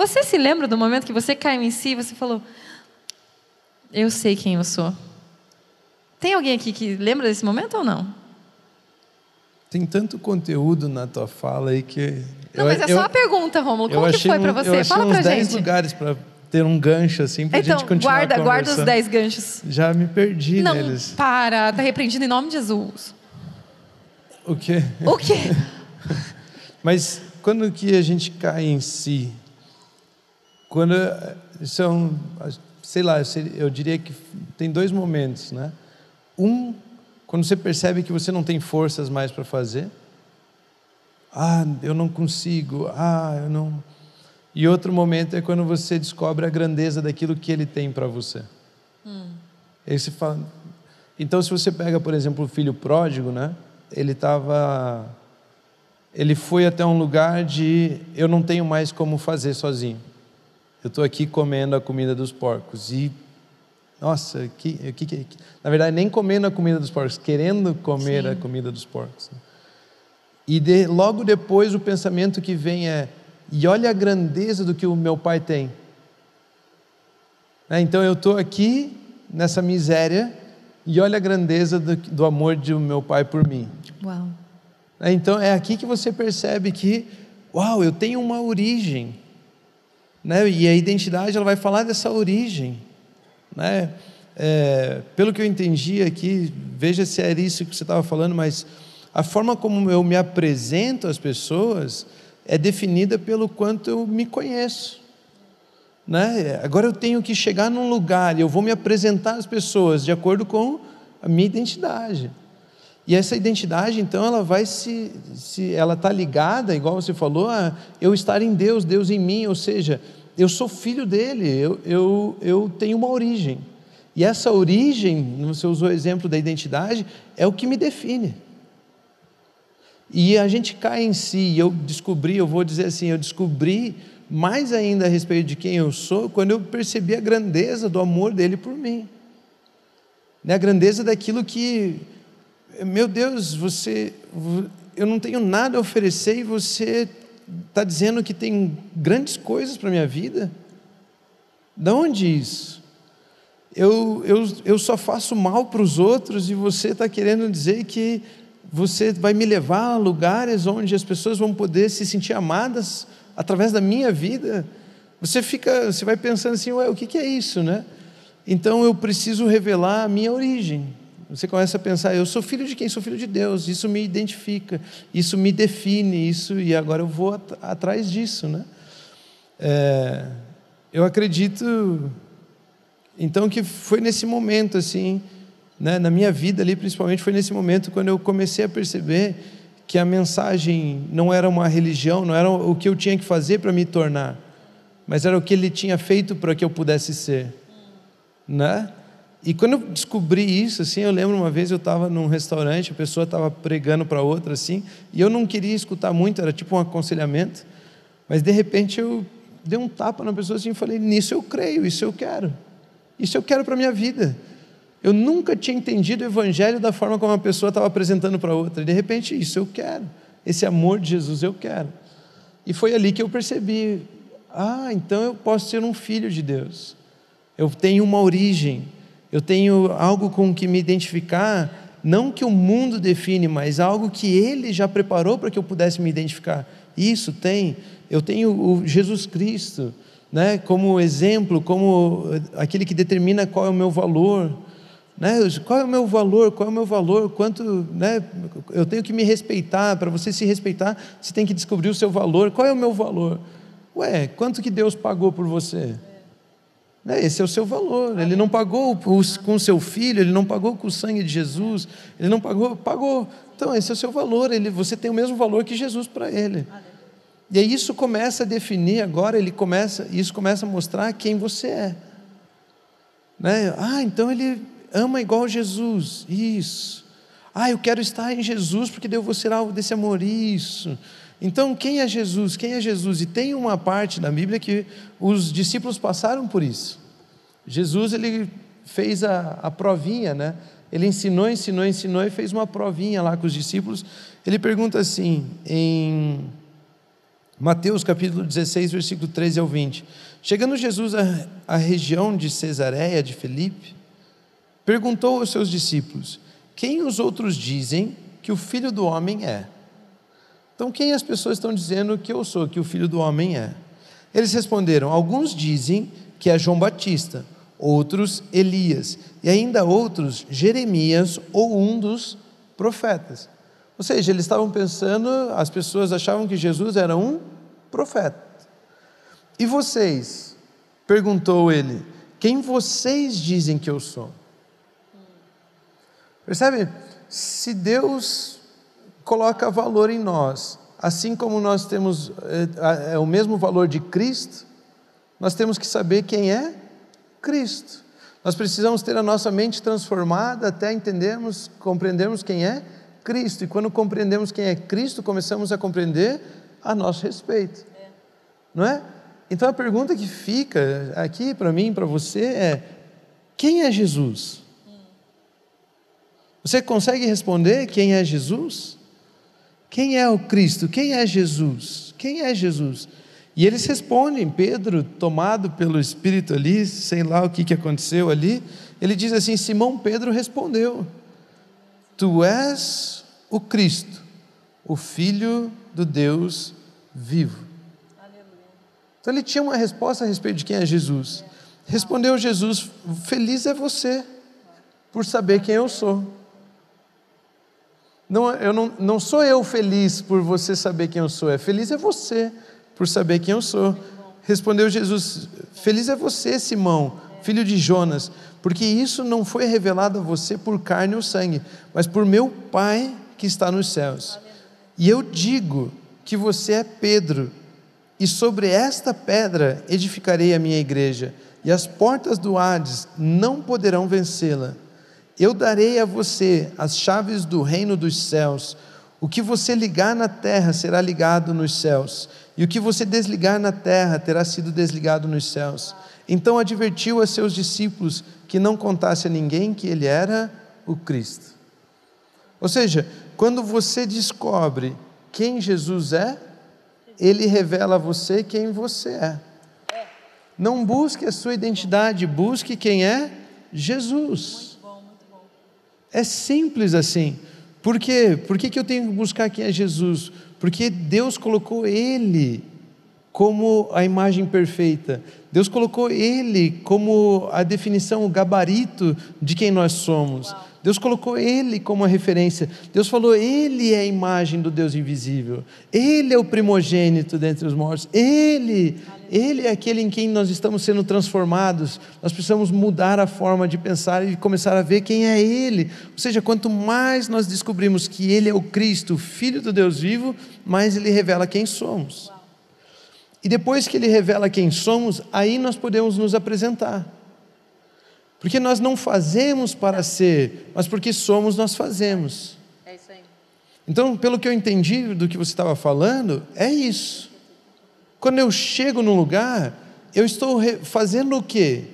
Você se lembra do momento que você caiu em si e você falou: Eu sei quem eu sou? Tem alguém aqui que lembra desse momento ou não? Tem tanto conteúdo na tua fala aí que. Não, mas é só uma pergunta, Romulo. Como que foi para você? Eu Fala uns pra 10 gente. lugares para ter um gancho assim pra então, gente continuar guarda, guarda os conversando. 10 ganchos. Já me perdi Não, neles. para, tá repreendido em nome de Jesus. O quê? O quê? Mas quando que a gente cai em si? Quando são, sei lá, eu diria que tem dois momentos, né? Um, quando você percebe que você não tem forças mais para fazer. Ah, eu não consigo. Ah, eu não. E outro momento é quando você descobre a grandeza daquilo que ele tem para você. Aí você fala. Então, se você pega, por exemplo, o filho pródigo, né? Ele estava ele foi até um lugar de eu não tenho mais como fazer sozinho. Eu estou aqui comendo a comida dos porcos e nossa, que, que, que, na verdade nem comendo a comida dos porcos, querendo comer a comida dos porcos. E de- logo depois o pensamento que vem é e olha a grandeza do que o meu pai tem. Né, Então eu estou aqui nessa miséria e olha a grandeza do, do amor do meu pai por mim. Uau. Né, Então é aqui que você percebe que, uau, eu tenho uma origem. Né? E a identidade ela vai falar dessa origem. Né? É, pelo que eu entendi aqui, veja se era isso que você estava falando, mas a forma como eu me apresento às pessoas é definida pelo quanto eu me conheço. Né? Agora eu tenho que chegar num lugar e eu vou me apresentar às pessoas de acordo com a minha identidade. E essa identidade, então, ela vai se, se ela está ligada, igual você falou, a eu estar em Deus, Deus em mim, ou seja, eu sou filho dele, eu, eu, eu tenho uma origem. E essa origem, você usou o exemplo da identidade, é o que me define. E a gente cai em si, eu descobri, eu vou dizer assim, eu descobri mais ainda a respeito de quem eu sou quando eu percebi a grandeza do amor dele por mim. Né? A grandeza daquilo que, meu Deus, você, eu não tenho nada a oferecer e você está dizendo que tem grandes coisas para a minha vida? De onde isso? Eu, eu, eu só faço mal para os outros e você está querendo dizer que você vai me levar a lugares onde as pessoas vão poder se sentir amadas através da minha vida. Você fica, você vai pensando assim, ué, o que, que é isso, né? Então eu preciso revelar a minha origem. Você começa a pensar, eu sou filho de quem? Sou filho de Deus. Isso me identifica, isso me define, isso e agora eu vou at atrás disso, né? É, eu acredito, então que foi nesse momento assim, né, na minha vida ali, principalmente foi nesse momento quando eu comecei a perceber que a mensagem não era uma religião, não era o que eu tinha que fazer para me tornar, mas era o que ele tinha feito para que eu pudesse ser, né? E quando eu descobri isso, assim, eu lembro uma vez eu estava num restaurante, a pessoa estava pregando para outra, assim, e eu não queria escutar muito, era tipo um aconselhamento, mas de repente eu dei um tapa na pessoa assim e falei: nisso eu creio, isso eu quero, isso eu quero para minha vida. Eu nunca tinha entendido o evangelho da forma como a pessoa estava apresentando para outra. E de repente, isso eu quero. Esse amor de Jesus eu quero. E foi ali que eu percebi: ah, então eu posso ser um filho de Deus. Eu tenho uma origem. Eu tenho algo com que me identificar, não que o mundo define, mas algo que ele já preparou para que eu pudesse me identificar. Isso tem. Eu tenho o Jesus Cristo, né, como exemplo, como aquele que determina qual é o meu valor. Né? Qual é o meu valor? Qual é o meu valor? Quanto, né? Eu tenho que me respeitar. Para você se respeitar, você tem que descobrir o seu valor. Qual é o meu valor? Ué, quanto que Deus pagou por você? Né? Esse é o seu valor. Ele não pagou com o seu filho, ele não pagou com o sangue de Jesus, ele não pagou, pagou. Então, esse é o seu valor. Ele, você tem o mesmo valor que Jesus para ele. E aí isso começa a definir agora, ele começa, isso começa a mostrar quem você é. Né? Ah, então ele ama igual Jesus. Isso. Ah, eu quero estar em Jesus porque eu vou ser alvo desse amor. Isso. Então, quem é Jesus? Quem é Jesus? E tem uma parte da Bíblia que os discípulos passaram por isso. Jesus, ele fez a, a provinha, né? Ele ensinou, ensinou, ensinou e fez uma provinha lá com os discípulos. Ele pergunta assim, em Mateus capítulo 16, versículo 13 ao 20. Chegando Jesus à, à região de Cesareia de Felipe, perguntou aos seus discípulos: Quem os outros dizem que o filho do homem é? Então, quem as pessoas estão dizendo que eu sou, que o filho do homem é? Eles responderam: Alguns dizem que é João Batista, outros Elias, e ainda outros Jeremias ou um dos profetas. Ou seja, eles estavam pensando, as pessoas achavam que Jesus era um profeta. E vocês? Perguntou ele: Quem vocês dizem que eu sou? Percebe? Se Deus coloca valor em nós, assim como nós temos é, é, o mesmo valor de Cristo, nós temos que saber quem é Cristo. Nós precisamos ter a nossa mente transformada até entendermos, compreendermos quem é Cristo. E quando compreendemos quem é Cristo, começamos a compreender a nosso respeito. É. Não é? Então a pergunta que fica aqui para mim, para você é: quem é Jesus? Você consegue responder quem é Jesus? Quem é o Cristo? Quem é Jesus? Quem é Jesus? E eles respondem, Pedro, tomado pelo Espírito ali, sei lá o que, que aconteceu ali, ele diz assim: Simão Pedro respondeu: Tu és o Cristo, o Filho do Deus vivo. Então ele tinha uma resposta a respeito de quem é Jesus. Respondeu Jesus: Feliz é você por saber quem eu sou. Não, eu não, não sou eu feliz por você saber quem eu sou, é feliz é você por saber quem eu sou. Respondeu Jesus: Feliz é você, Simão, filho de Jonas, porque isso não foi revelado a você por carne ou sangue, mas por meu Pai que está nos céus. E eu digo que você é Pedro, e sobre esta pedra edificarei a minha igreja, e as portas do Hades não poderão vencê-la. Eu darei a você as chaves do reino dos céus. O que você ligar na terra será ligado nos céus, e o que você desligar na terra terá sido desligado nos céus. Então advertiu a seus discípulos que não contasse a ninguém que ele era o Cristo. Ou seja, quando você descobre quem Jesus é, ele revela a você quem você é. Não busque a sua identidade, busque quem é Jesus. É simples assim. Por quê? Por que, que eu tenho que buscar quem é Jesus? Porque Deus colocou Ele como a imagem perfeita. Deus colocou Ele como a definição, o gabarito de quem nós somos. Deus colocou Ele como a referência. Deus falou: Ele é a imagem do Deus invisível. Ele é o primogênito dentre os mortos. Ele, Ele é aquele em quem nós estamos sendo transformados. Nós precisamos mudar a forma de pensar e começar a ver quem é Ele. Ou seja, quanto mais nós descobrimos que Ele é o Cristo, o Filho do Deus vivo, mais Ele revela quem somos. E depois que Ele revela quem somos, aí nós podemos nos apresentar. Porque nós não fazemos para ser, mas porque somos, nós fazemos. É isso aí. Então, pelo que eu entendi do que você estava falando, é isso. Quando eu chego num lugar, eu estou fazendo o quê?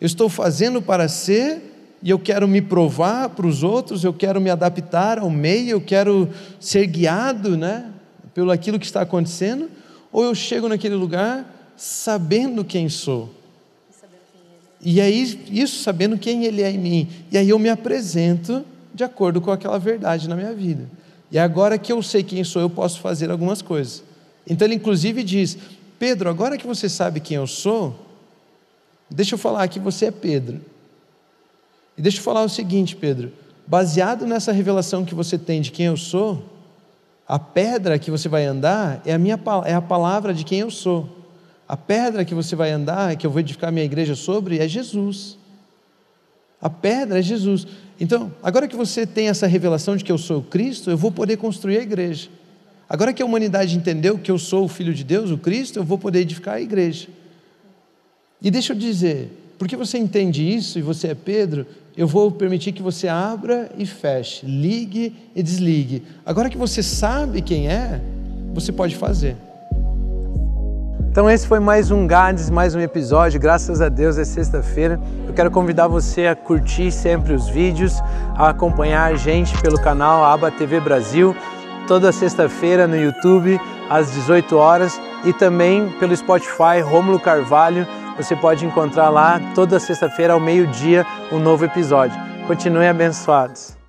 Eu estou fazendo para ser e eu quero me provar para os outros, eu quero me adaptar ao meio, eu quero ser guiado, né, pelo aquilo que está acontecendo, ou eu chego naquele lugar sabendo quem sou? E aí, isso sabendo quem Ele é em mim. E aí eu me apresento de acordo com aquela verdade na minha vida. E agora que eu sei quem sou, eu posso fazer algumas coisas. Então ele inclusive diz: Pedro, agora que você sabe quem eu sou, deixa eu falar que você é Pedro. E deixa eu falar o seguinte, Pedro: baseado nessa revelação que você tem de quem eu sou, a pedra que você vai andar é a minha é a palavra de quem eu sou. A pedra que você vai andar, que eu vou edificar minha igreja sobre, é Jesus. A pedra é Jesus. Então, agora que você tem essa revelação de que eu sou Cristo, eu vou poder construir a igreja. Agora que a humanidade entendeu que eu sou o Filho de Deus, o Cristo, eu vou poder edificar a igreja. E deixa eu dizer, porque você entende isso e você é Pedro, eu vou permitir que você abra e feche, ligue e desligue. Agora que você sabe quem é, você pode fazer. Então esse foi mais um Gades, mais um episódio. Graças a Deus é sexta-feira. Eu quero convidar você a curtir sempre os vídeos, a acompanhar a gente pelo canal Aba TV Brasil, toda sexta-feira no YouTube às 18 horas e também pelo Spotify Rômulo Carvalho. Você pode encontrar lá toda sexta-feira ao meio-dia um novo episódio. Continuem abençoados.